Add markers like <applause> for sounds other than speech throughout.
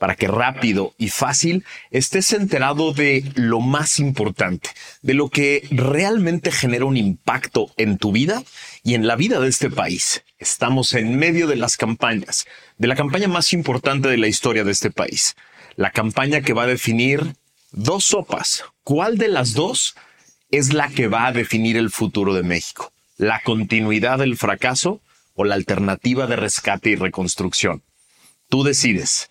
Para que rápido y fácil estés enterado de lo más importante, de lo que realmente genera un impacto en tu vida y en la vida de este país. Estamos en medio de las campañas, de la campaña más importante de la historia de este país. La campaña que va a definir dos sopas. ¿Cuál de las dos es la que va a definir el futuro de México? ¿La continuidad del fracaso o la alternativa de rescate y reconstrucción? Tú decides.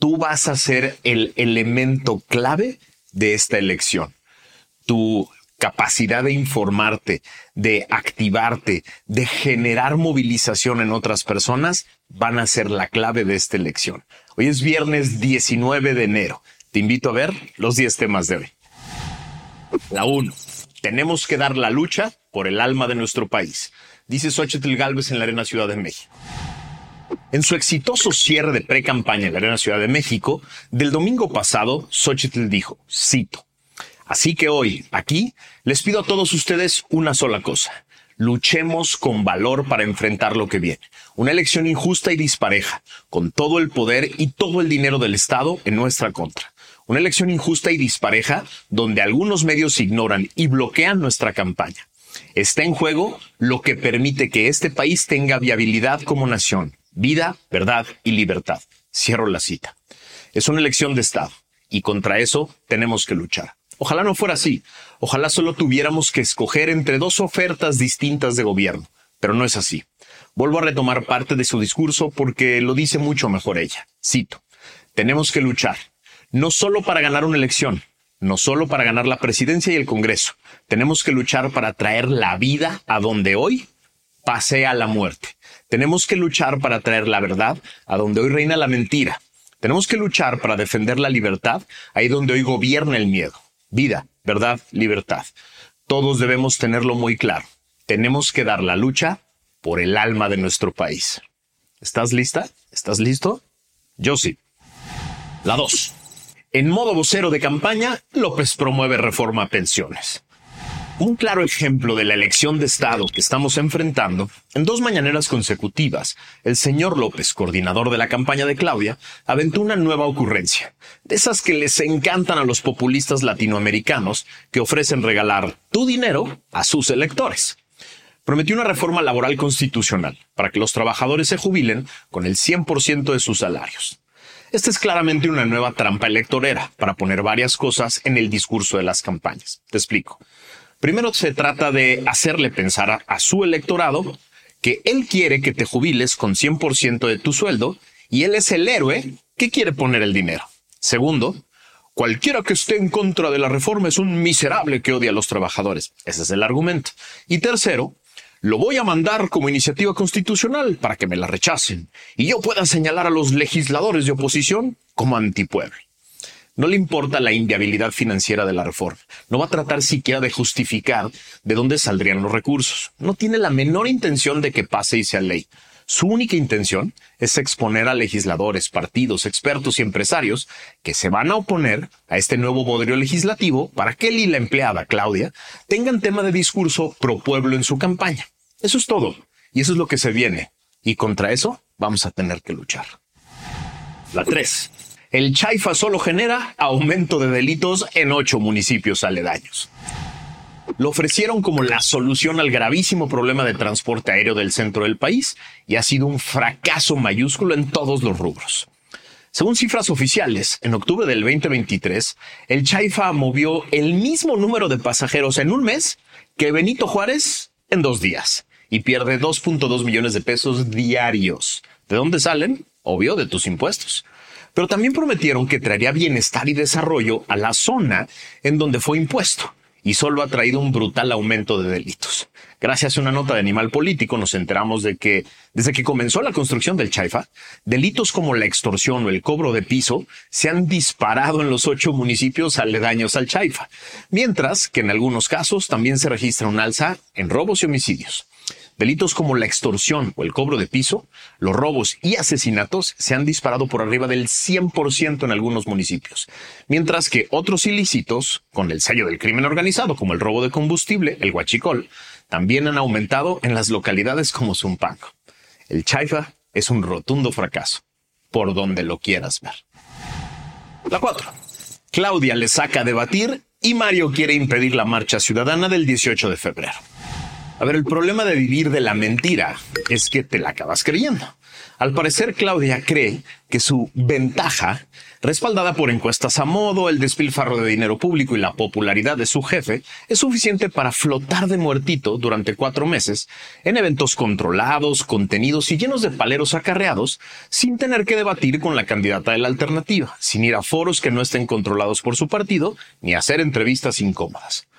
Tú vas a ser el elemento clave de esta elección. Tu capacidad de informarte, de activarte, de generar movilización en otras personas van a ser la clave de esta elección. Hoy es viernes 19 de enero. Te invito a ver los 10 temas de hoy. La 1. Tenemos que dar la lucha por el alma de nuestro país, dice Xochitl Galvez en la Arena Ciudad de México. En su exitoso cierre de pre-campaña en la Arena Ciudad de México, del domingo pasado, Xochitl dijo, cito, Así que hoy, aquí, les pido a todos ustedes una sola cosa. Luchemos con valor para enfrentar lo que viene. Una elección injusta y dispareja, con todo el poder y todo el dinero del Estado en nuestra contra. Una elección injusta y dispareja donde algunos medios ignoran y bloquean nuestra campaña. Está en juego lo que permite que este país tenga viabilidad como nación, vida, verdad y libertad. Cierro la cita. Es una elección de Estado y contra eso tenemos que luchar. Ojalá no fuera así. Ojalá solo tuviéramos que escoger entre dos ofertas distintas de gobierno, pero no es así. Vuelvo a retomar parte de su discurso porque lo dice mucho mejor ella. Cito, tenemos que luchar, no solo para ganar una elección, no solo para ganar la presidencia y el Congreso, tenemos que luchar para traer la vida a donde hoy pasea la muerte. Tenemos que luchar para traer la verdad a donde hoy reina la mentira. Tenemos que luchar para defender la libertad ahí donde hoy gobierna el miedo. Vida, verdad, libertad. Todos debemos tenerlo muy claro. Tenemos que dar la lucha por el alma de nuestro país. ¿Estás lista? ¿Estás listo? Yo sí. La 2. En modo vocero de campaña, López promueve reforma a pensiones. Un claro ejemplo de la elección de Estado que estamos enfrentando, en dos mañaneras consecutivas, el señor López, coordinador de la campaña de Claudia, aventó una nueva ocurrencia, de esas que les encantan a los populistas latinoamericanos que ofrecen regalar tu dinero a sus electores. Prometió una reforma laboral constitucional para que los trabajadores se jubilen con el 100% de sus salarios. Esta es claramente una nueva trampa electorera para poner varias cosas en el discurso de las campañas. Te explico. Primero se trata de hacerle pensar a, su electorado que él quiere que te jubiles con 100% de tu sueldo y él es el héroe que quiere poner el dinero. Segundo, cualquiera que esté en contra de la reforma es un miserable que odia a los trabajadores. Ese es el argumento. Y tercero, lo voy a mandar como iniciativa constitucional para que me la rechacen y yo pueda señalar a los legisladores de oposición como antipueblo. No le importa la inviabilidad financiera de la reforma. No va a tratar siquiera de justificar de dónde saldrían los recursos. No tiene la menor intención de que pase y sea ley. Su única intención es exponer a legisladores, partidos, expertos y empresarios que se van a oponer a este nuevo bodrio legislativo para que él y la empleada Claudia tengan tema de discurso pro pueblo en su campaña. Eso es todo. Y eso es lo que se viene. Y contra eso vamos a tener que luchar. La 3. El Chaifa solo genera aumento de delitos en ocho municipios aledaños. lo ofrecieron como la solución al gravísimo problema de transporte aéreo del centro del país y ha sido un fracaso mayúsculo en todos los rubros. Según cifras oficiales, en octubre del 2023, el Chaifa movió el mismo número de pasajeros en un mes que Benito Juárez en dos días y pierde 2.2 millones de pesos diarios. ¿De dónde salen? Obvio, de tus impuestos. Pero también prometieron que traería bienestar y desarrollo a la zona en donde fue impuesto y solo ha traído un brutal aumento de delitos. Gracias a una nota de Animal Político nos enteramos de que desde que comenzó la construcción del Chaifa, delitos como la extorsión o el cobro de piso se han disparado en los ocho municipios aledaños al Chaifa, mientras que en algunos casos también se registra un alza en robos y homicidios. Delitos como la extorsión o el cobro de piso, los robos y asesinatos se han disparado por arriba del 100% en algunos municipios, mientras que otros ilícitos, con el sello del crimen organizado, como el robo de combustible, el huachicol, también han aumentado en las localidades como Zumpango. El Chaifa es un rotundo fracaso, por donde lo quieras ver. La 4. Claudia le saca a debatir y Mario quiere impedir la marcha ciudadana del 18 de febrero. A ver, el problema de vivir de la mentira es que te la acabas creyendo. Al parecer, Claudia cree que su ventaja, respaldada por encuestas a modo, el despilfarro de dinero público y la popularidad de su jefe, es suficiente para flotar de muertito durante cuatro meses en eventos controlados, contenidos y llenos de paleros acarreados, sin tener que debatir con la candidata de la alternativa, sin ir a foros que no estén controlados por su partido, ni hacer entrevistas incómodas.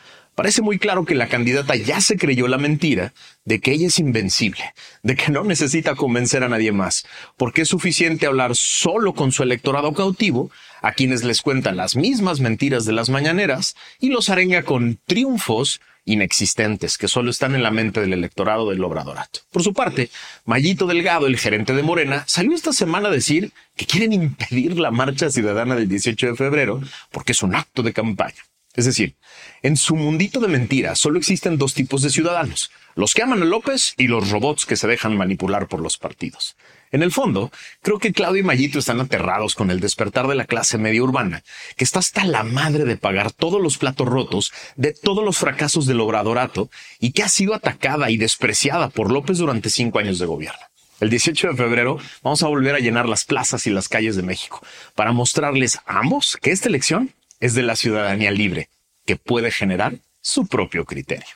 Parece muy claro que la candidata ya se creyó la mentira de que ella es invencible, de que no necesita convencer a nadie más, porque es suficiente hablar solo con su electorado cautivo, a quienes les cuentan las mismas mentiras de las mañaneras y los arenga con triunfos inexistentes que solo están en la mente del electorado del Obradorato. Por su parte, Mayito Delgado, el gerente de Morena, salió esta semana a decir que quieren impedir la marcha ciudadana del 18 de febrero porque es un acto de campaña. Es decir, en su mundito de mentiras solo existen dos tipos de ciudadanos, los que aman a López y los robots que se dejan manipular por los partidos. En el fondo, creo que Claudio y Mayito están aterrados con el despertar de la clase media urbana, que está hasta la madre de pagar todos los platos rotos de todos los fracasos del obradorato y que ha sido atacada y despreciada por López durante cinco años de gobierno. El 18 de febrero vamos a volver a llenar las plazas y las calles de México para mostrarles a ambos que esta elección es de la ciudadanía libre, que puede generar su propio criterio.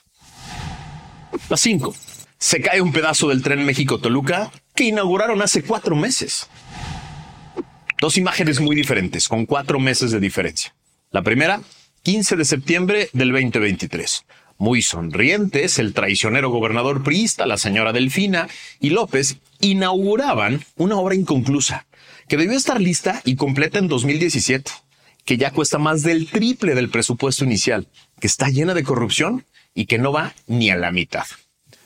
La 5. Se cae un pedazo del tren México-Toluca que inauguraron hace cuatro meses. Dos imágenes muy diferentes, con cuatro meses de diferencia. La primera, 15 de septiembre del 2023. Muy sonrientes, el traicionero gobernador priista, la señora Delfina y López inauguraban una obra inconclusa que debió estar lista y completa en 2017 que ya cuesta más del triple del presupuesto inicial, que está llena de corrupción y que no va ni a la mitad.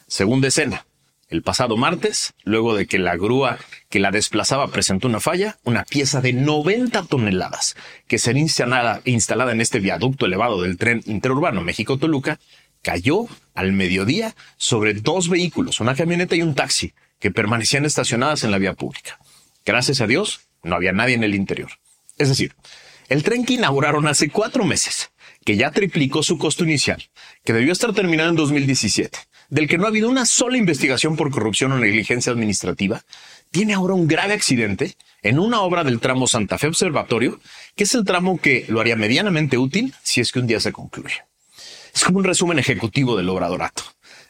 Segunda escena. El pasado martes, luego de que la grúa que la desplazaba presentó una falla, una pieza de 90 toneladas que sería instalada, instalada en este viaducto elevado del tren interurbano México-Toluca, cayó al mediodía sobre dos vehículos, una camioneta y un taxi, que permanecían estacionadas en la vía pública. Gracias a Dios, no había nadie en el interior. Es decir, el tren que inauguraron hace cuatro meses, que ya triplicó su costo inicial, que debió estar terminado en 2017, del que no ha habido una sola investigación por corrupción o negligencia administrativa, tiene ahora un grave accidente en una obra del tramo Santa Fe Observatorio, que es el tramo que lo haría medianamente útil si es que un día se concluye. Es como un resumen ejecutivo del obradorato.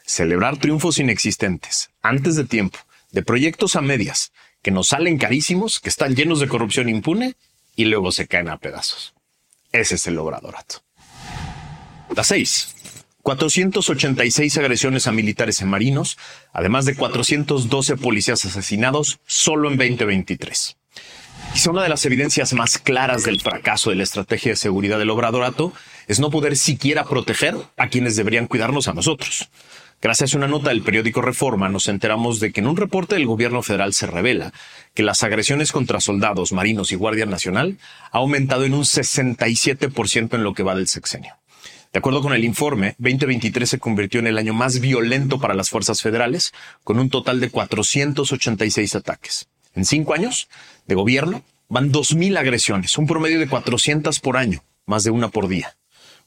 Celebrar triunfos inexistentes, antes de tiempo, de proyectos a medias, que nos salen carísimos, que están llenos de corrupción impune y luego se caen a pedazos. Ese es el obradorato. La 6. 486 agresiones a militares en marinos, además de 412 policías asesinados solo en 2023. Quizá una de las evidencias más claras del fracaso de la estrategia de seguridad del obradorato es no poder siquiera proteger a quienes deberían cuidarnos a nosotros. Gracias a una nota del periódico Reforma nos enteramos de que en un reporte del gobierno federal se revela que las agresiones contra soldados, marinos y Guardia Nacional ha aumentado en un 67% en lo que va del sexenio. De acuerdo con el informe, 2023 se convirtió en el año más violento para las fuerzas federales, con un total de 486 ataques. En cinco años de gobierno van 2.000 agresiones, un promedio de 400 por año, más de una por día.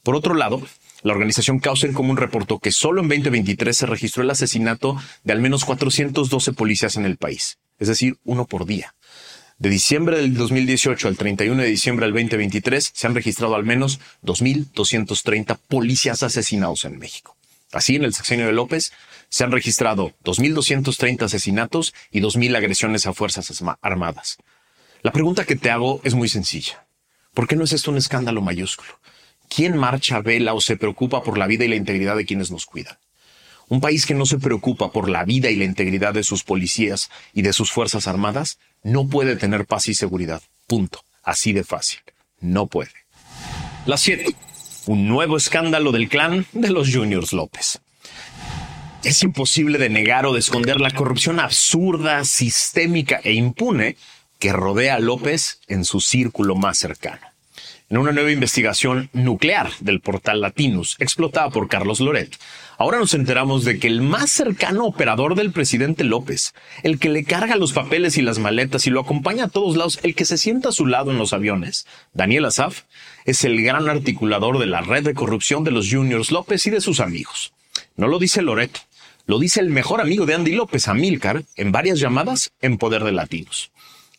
Por otro lado, La organización Causa en Común reportó que solo en 2023 se registró el asesinato de al menos 412 policías en el país, es decir, uno por día. De diciembre del 2018 al 31 de diciembre del 2023 se han registrado al menos 2.230 policías asesinados en México. Así, en el sexenio de López se han registrado 2.230 asesinatos y 2.000 agresiones a fuerzas armadas. La pregunta que te hago es muy sencilla. ¿Por qué no es esto un escándalo mayúsculo? ¿Quién marcha, vela o se preocupa por la vida y la integridad de quienes nos cuidan? Un país que no se preocupa por la vida y la integridad de sus policías y de sus fuerzas armadas no puede tener paz y seguridad. Punto. Así de fácil. No puede. La 7. Un nuevo escándalo del clan de los Juniors López. Es imposible de negar o de esconder la corrupción absurda, sistémica e impune que rodea a López en su círculo más cercano en una nueva investigación nuclear del portal Latinus, explotada por Carlos Loret. Ahora nos enteramos de que el más cercano operador del presidente López, el que le carga los papeles y las maletas y lo acompaña a todos lados, el que se sienta a su lado en los aviones, Daniel Azaf, es el gran articulador de la red de corrupción de los Juniors López y de sus amigos. No lo dice Loret, lo dice el mejor amigo de Andy López, Amílcar, en varias llamadas en Poder de Latinos.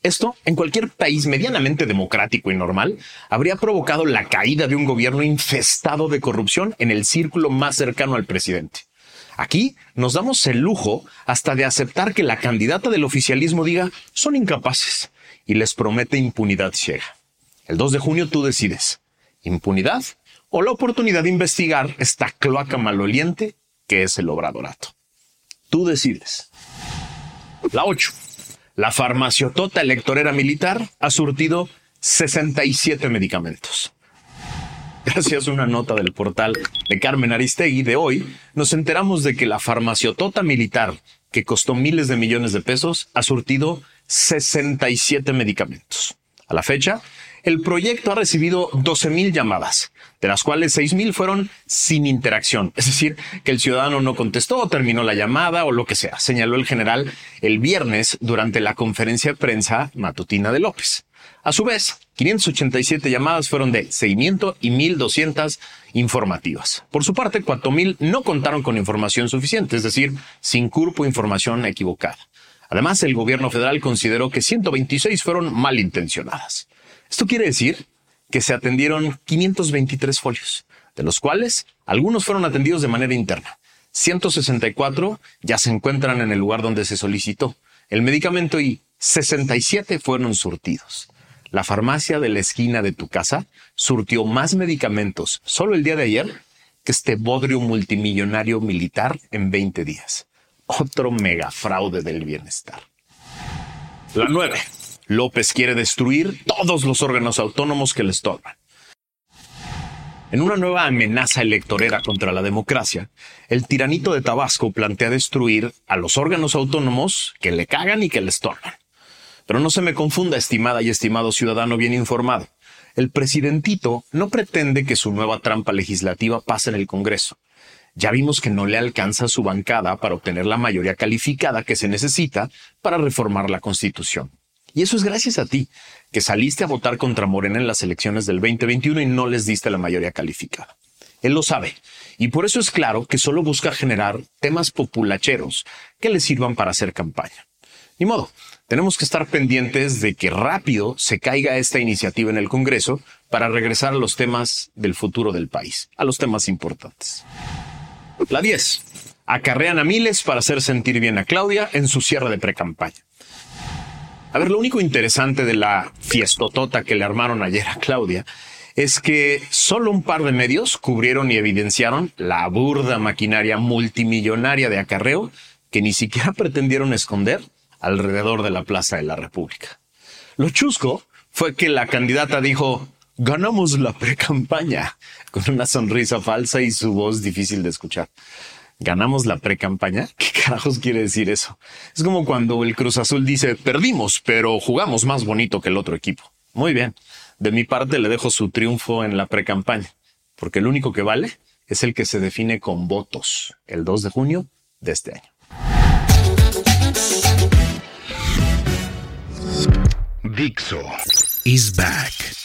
Esto, en cualquier país medianamente democrático y normal, habría provocado la caída de un gobierno infestado de corrupción en el círculo más cercano al presidente. Aquí nos damos el lujo hasta de aceptar que la candidata del oficialismo diga son incapaces y les promete impunidad ciega. El 2 de junio tú decides, impunidad o la oportunidad de investigar esta cloaca maloliente que es el obradorato. Tú decides. La 8. La farmaciotota electorera militar ha surtido 67 medicamentos. Gracias a una nota del portal de Carmen Aristegui de hoy, nos enteramos de que la farmaciotota militar, que costó miles de millones de pesos, ha surtido 67 medicamentos. A la fecha, el proyecto ha recibido 12.000 llamadas, de las cuales 6.000 fueron sin interacción, es decir, que el ciudadano no contestó, terminó la llamada o lo que sea, señaló el general el viernes durante la conferencia de prensa matutina de López. A su vez, 587 llamadas fueron de seguimiento y 1.200 informativas. Por su parte, 4.000 no contaron con información suficiente, es decir, sin cuerpo información equivocada. Además, el gobierno federal consideró que 126 fueron malintencionadas. Esto quiere decir que se atendieron 523 folios, de los cuales algunos fueron atendidos de manera interna. 164 ya se encuentran en el lugar donde se solicitó el medicamento y 67 fueron surtidos. La farmacia de la esquina de tu casa surtió más medicamentos solo el día de ayer que este bodrio multimillonario militar en 20 días. Otro megafraude del bienestar. La 9. López quiere destruir todos los órganos autónomos que le estorban. En una nueva amenaza electorera contra la democracia, el tiranito de Tabasco plantea destruir a los órganos autónomos que le cagan y que le estorban. Pero no se me confunda, estimada y estimado ciudadano bien informado. El presidentito no pretende que su nueva trampa legislativa pase en el Congreso. Ya vimos que no le alcanza su bancada para obtener la mayoría calificada que se necesita para reformar la Constitución. Y eso es gracias a ti, que saliste a votar contra Morena en las elecciones del 2021 y no les diste la mayoría calificada. Él lo sabe, y por eso es claro que solo busca generar temas populacheros que le sirvan para hacer campaña. Ni modo, tenemos que estar pendientes de que rápido se caiga esta iniciativa en el Congreso para regresar a los temas del futuro del país, a los temas importantes. La 10. Acarrean a miles para hacer sentir bien a Claudia en su cierre de precampaña. A ver, lo único interesante de la fiestotota que le armaron ayer a Claudia es que solo un par de medios cubrieron y evidenciaron la burda maquinaria multimillonaria de acarreo que ni siquiera <laughs> pretendieron esconder alrededor de la Plaza de la República. Lo chusco fue que la candidata dijo, ganamos la precampaña, con una sonrisa falsa y su voz difícil de escuchar ganamos la pre-campaña. <laughs> ¿Qué carajos quiere decir eso? Es como cuando el Cruz Azul dice, perdimos, pero jugamos más bonito que el otro equipo. Muy bien. De mi parte le dejo su triunfo en la pre-campaña, porque el único que vale es el que se define con votos el 2 de junio de este año. Dixo is back.